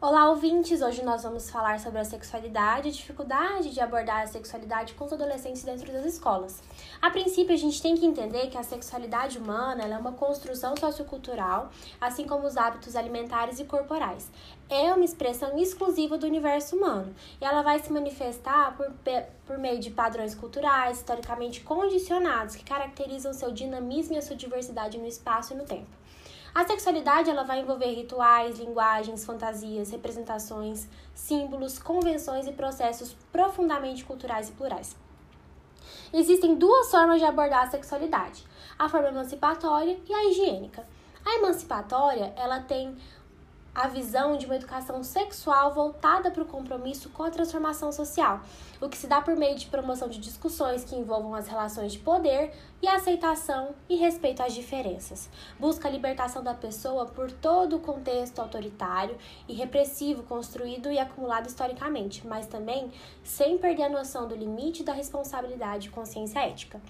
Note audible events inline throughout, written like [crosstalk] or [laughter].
Olá, ouvintes! Hoje nós vamos falar sobre a sexualidade e a dificuldade de abordar a sexualidade com os adolescentes dentro das escolas. A princípio, a gente tem que entender que a sexualidade humana é uma construção sociocultural, assim como os hábitos alimentares e corporais. É uma expressão exclusiva do universo humano e ela vai se manifestar por, por meio de padrões culturais historicamente condicionados que caracterizam seu dinamismo e a sua diversidade no espaço e no tempo. A sexualidade ela vai envolver rituais, linguagens, fantasias, representações, símbolos, convenções e processos profundamente culturais e plurais. Existem duas formas de abordar a sexualidade: a forma emancipatória e a higiênica. A emancipatória, ela tem a visão de uma educação sexual voltada para o compromisso com a transformação social, o que se dá por meio de promoção de discussões que envolvam as relações de poder e aceitação e respeito às diferenças. Busca a libertação da pessoa por todo o contexto autoritário e repressivo construído e acumulado historicamente, mas também sem perder a noção do limite da responsabilidade e consciência ética.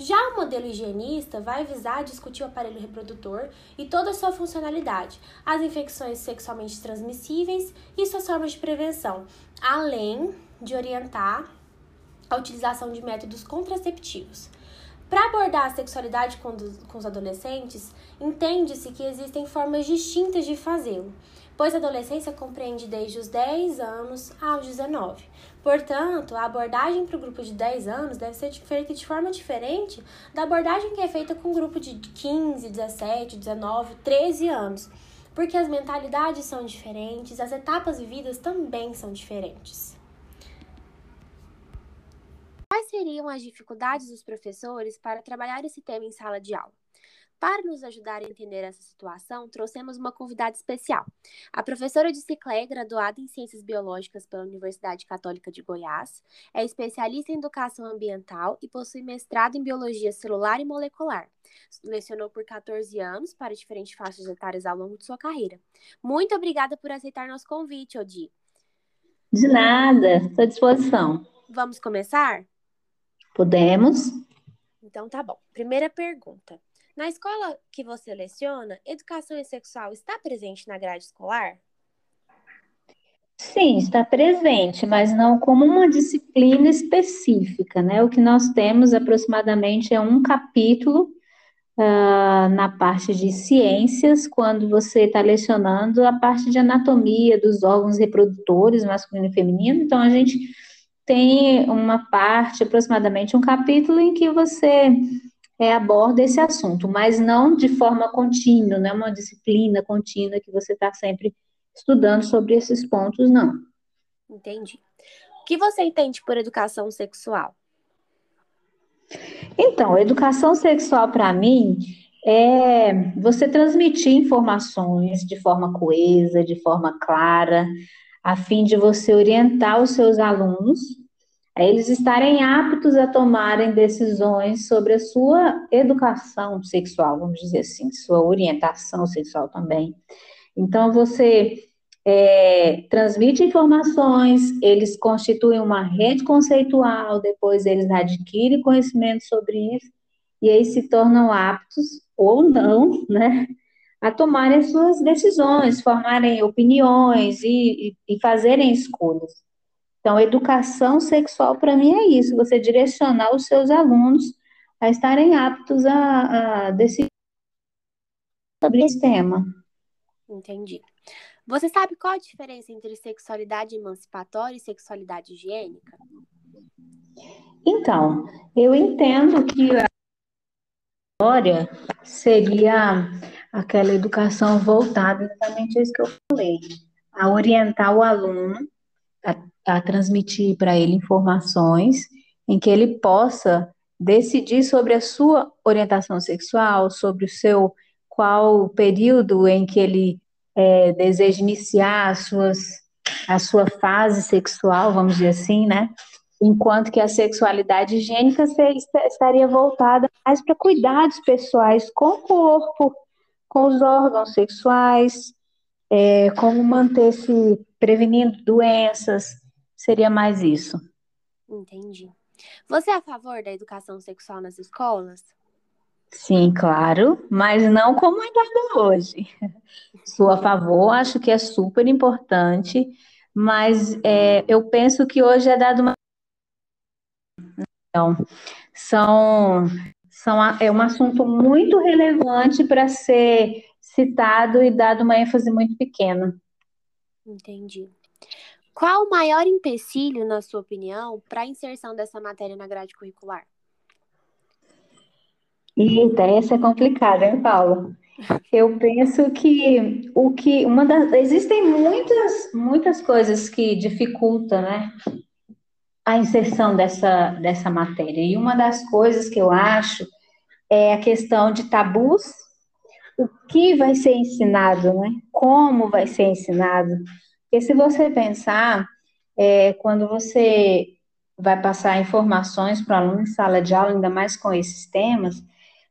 Já o modelo higienista vai visar discutir o aparelho reprodutor e toda a sua funcionalidade, as infecções sexualmente transmissíveis e suas formas de prevenção, além de orientar a utilização de métodos contraceptivos. Para abordar a sexualidade com, os adolescentes, entende-se que existem formas distintas de fazê-lo pois a adolescência compreende desde os 10 anos aos 19. Portanto, a abordagem para o grupo de 10 anos deve ser feita de forma diferente da abordagem que é feita com o grupo de 15, 17, 19, 13 anos, porque as mentalidades são diferentes, as etapas vividas também são diferentes. Quais seriam as dificuldades dos professores para trabalhar esse tema em sala de aula? Para nos ajudar a entender essa situação, trouxemos uma convidada especial. A professora de Ciclé, graduada em Ciências Biológicas pela Universidade Católica de Goiás, é especialista em Educação Ambiental e possui mestrado em Biologia Celular e Molecular. Lecionou por 14 anos para diferentes faixas etárias ao longo de sua carreira. Muito obrigada por aceitar nosso convite, Odi. De nada, estou à disposição. Vamos começar? Podemos. Então tá bom. Primeira pergunta. Na escola que você leciona, educação sexual está presente na grade escolar? Sim, está presente, mas não como uma disciplina específica, né? O que nós temos aproximadamente é um capítulo uh, na parte de ciências, quando você está lecionando a parte de anatomia dos órgãos reprodutores, masculino e feminino. Então, a gente tem uma parte, aproximadamente um capítulo, em que você é, aborda esse assunto, mas não de forma contínua, não é uma disciplina contínua que você está sempre estudando sobre esses pontos, não. Entendi. O que você entende por educação sexual? Então, educação sexual para mim é você transmitir informações de forma coesa, de forma clara, a fim de você orientar os seus alunos é eles estarem aptos a tomarem decisões sobre a sua educação sexual, vamos dizer assim, sua orientação sexual também. Então, você é, transmite informações, eles constituem uma rede conceitual, depois eles adquirem conhecimento sobre isso, e aí se tornam aptos, ou não, né, a tomarem suas decisões, formarem opiniões e, e, e fazerem escolhas. Então, educação sexual para mim é isso, você direcionar os seus alunos a estarem aptos a, a decidir sobre esse tema. Entendi. Você sabe qual a diferença entre sexualidade emancipatória e sexualidade higiênica? Então, eu entendo que a história seria aquela educação voltada exatamente a isso que eu falei, a orientar o aluno a, a transmitir para ele informações em que ele possa decidir sobre a sua orientação sexual, sobre o seu qual o período em que ele é, deseja iniciar as suas, a sua fase sexual, vamos dizer assim, né? Enquanto que a sexualidade higiênica estaria voltada mais para cuidados pessoais com o corpo, com os órgãos sexuais, é, como manter-se prevenindo doenças, seria mais isso. Entendi. Você é a favor da educação sexual nas escolas? Sim, claro, mas não como é dado hoje. Sou a favor, acho que é super importante, mas é, eu penso que hoje é dado uma. Então, são, são, é um assunto muito relevante para ser citado e dado uma ênfase muito pequena. Entendi. Qual o maior empecilho, na sua opinião, para a inserção dessa matéria na grade curricular? Eita, essa é complicada, hein, Paulo? Eu penso que o que uma das existem muitas muitas coisas que dificultam, né, a inserção dessa dessa matéria. E uma das coisas que eu acho é a questão de tabus, o que vai ser ensinado, né? Como vai ser ensinado? Porque se você pensar, é, quando você vai passar informações para o aluno em sala de aula, ainda mais com esses temas,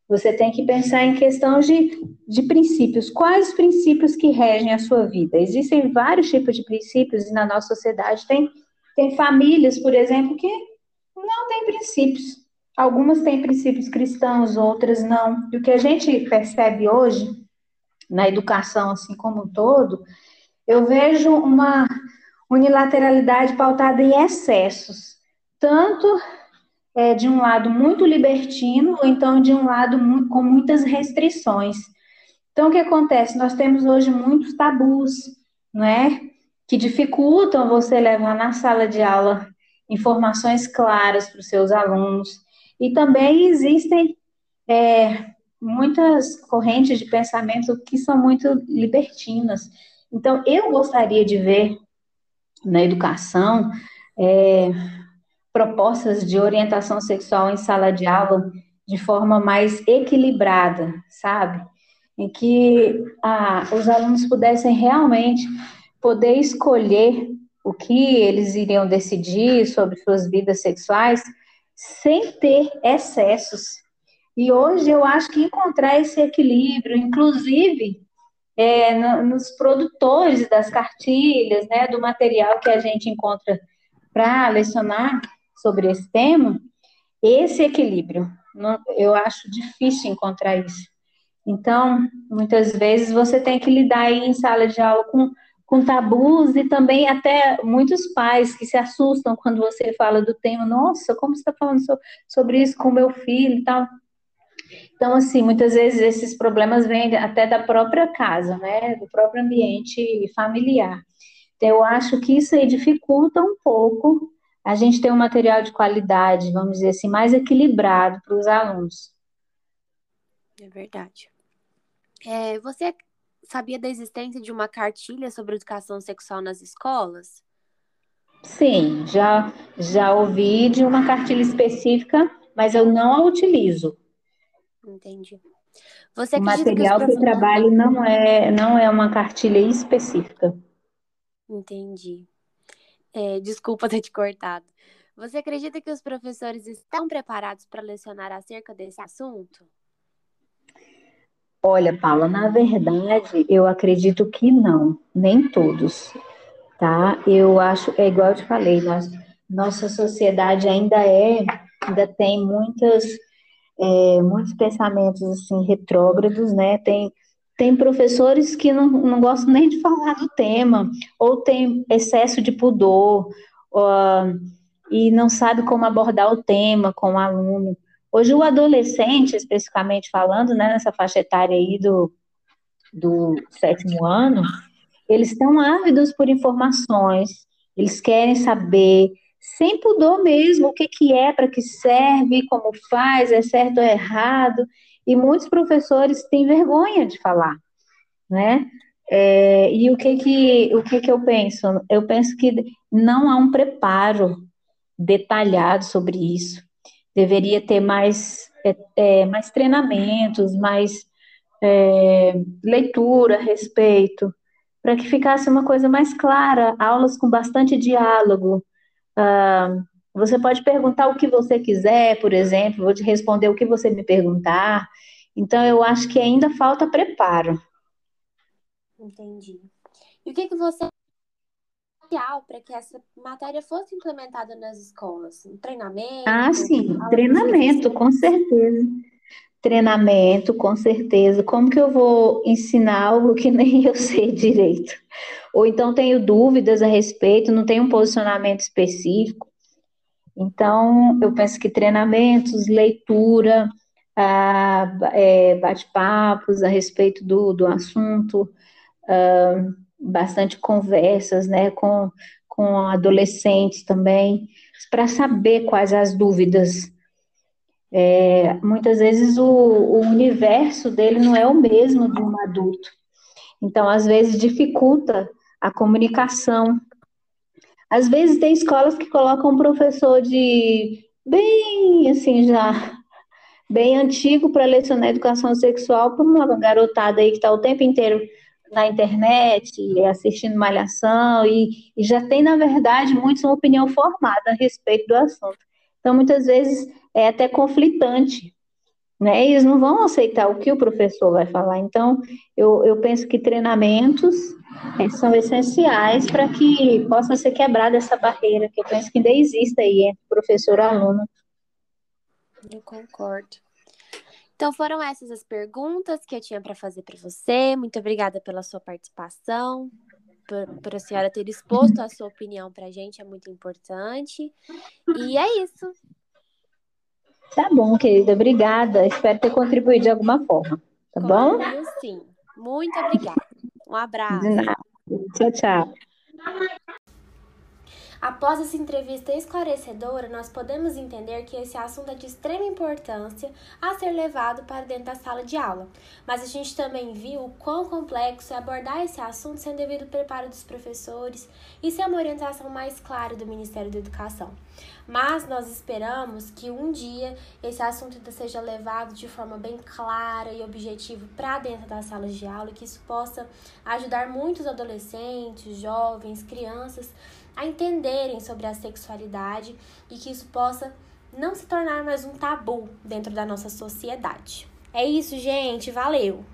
você tem que pensar em questão de, de princípios. Quais princípios que regem a sua vida? Existem vários tipos de princípios e na nossa sociedade tem, tem famílias, por exemplo, que não têm princípios. Algumas têm princípios cristãos, outras não. E o que a gente percebe hoje na educação, assim como um todo, eu vejo uma unilateralidade pautada em excessos, tanto é, de um lado muito libertino, ou então de um lado muito, com muitas restrições. Então, o que acontece? Nós temos hoje muitos tabus, não é? Que dificultam você levar na sala de aula informações claras para os seus alunos. E também existem é, muitas correntes de pensamento que são muito libertinas. Então, eu gostaria de ver na educação é, propostas de orientação sexual em sala de aula de forma mais equilibrada, sabe? Em que ah, os alunos pudessem realmente poder escolher o que eles iriam decidir sobre suas vidas sexuais sem ter excessos. E hoje eu acho que encontrar esse equilíbrio, inclusive é, no, nos produtores das cartilhas, né, do material que a gente encontra para lecionar, sobre esse tema, esse equilíbrio. Não, eu acho difícil encontrar isso. Então, muitas vezes você tem que lidar em sala de aula com, com tabus e também até muitos pais que se assustam quando você fala do tema. Nossa, como você está falando so, sobre isso com meu filho e tal? Então, assim, muitas vezes esses problemas vêm até da própria casa, né? Do próprio ambiente familiar. Então, eu acho que isso aí dificulta um pouco a gente tem um material de qualidade, vamos dizer assim, mais equilibrado para os alunos. É verdade. É, você sabia da existência de uma cartilha sobre educação sexual nas escolas? Sim, já, já ouvi de uma cartilha específica, mas eu não a utilizo. Entendi. Você o material que, que eu trabalho não é, não é uma cartilha específica. Entendi. É, desculpa ter te cortado. Você acredita que os professores estão preparados para lecionar acerca desse assunto? Olha, Paula, na verdade, eu acredito que não, nem todos, tá? Eu acho, é igual eu te falei, nós, nossa sociedade ainda é, ainda tem muitas, é, muitos pensamentos assim retrógrados, né? Tem tem professores que não, não gostam nem de falar do tema, ou tem excesso de pudor, uh, e não sabe como abordar o tema com o aluno. Hoje, o adolescente, especificamente falando, né, nessa faixa etária aí do, do sétimo ano, eles estão ávidos por informações, eles querem saber, sem pudor mesmo, o que, que é, para que serve, como faz, é certo ou errado, e muitos professores têm vergonha de falar, né? É, e o que que, o que que eu penso? Eu penso que não há um preparo detalhado sobre isso. Deveria ter mais, é, é, mais treinamentos, mais é, leitura a respeito, para que ficasse uma coisa mais clara, aulas com bastante diálogo, ah, você pode perguntar o que você quiser, por exemplo, vou te responder o que você me perguntar. Então, eu acho que ainda falta preparo. Entendi. E o que, que você para que essa matéria fosse implementada nas escolas? Um treinamento? Ah, sim, treinamento, com certeza. Treinamento, com certeza. Como que eu vou ensinar algo que [laughs] nem eu sei direito? Ou então tenho dúvidas a respeito, não tenho um posicionamento específico. Então, eu penso que treinamentos, leitura, ah, é, bate-papos a respeito do, do assunto, ah, bastante conversas né, com, com adolescentes também, para saber quais as dúvidas. É, muitas vezes o, o universo dele não é o mesmo de um adulto. Então, às vezes, dificulta a comunicação. Às vezes tem escolas que colocam um professor de bem assim já bem antigo para lecionar educação sexual para uma garotada aí que está o tempo inteiro na internet, assistindo malhação, e, e, já tem, na verdade, muitos uma opinião formada a respeito do assunto. Então, muitas vezes, é até conflitante, né? Eles não vão aceitar o que o professor vai falar. Então, eu, eu penso que treinamentos é, são essenciais para que possa ser quebrada essa barreira, que eu penso que ainda existe aí entre professor e aluno. Eu concordo. Então foram essas as perguntas que eu tinha para fazer para você. Muito obrigada pela sua participação, por, por, a senhora ter exposto a sua opinião para a gente, é muito importante. E é isso. Tá bom, querida, obrigada. Espero ter contribuído de alguma forma. Tá bom? sim. Muito obrigada. Um abraço. De nada. Tchau, tchau. Após essa entrevista esclarecedora, nós podemos entender que esse assunto é de extrema importância a ser levado para dentro da sala de aula. Mas a gente também viu o quão complexo é abordar esse assunto sem devido preparo dos professores e sem uma orientação mais clara do Ministério da Educação. Mas nós esperamos que um dia esse assunto seja levado de forma bem clara e objetiva para dentro das salas de aula e que isso possa ajudar muitos adolescentes, jovens, crianças a entenderem sobre a sexualidade e que isso possa não se tornar mais um tabu dentro da nossa sociedade. É isso, gente. Valeu!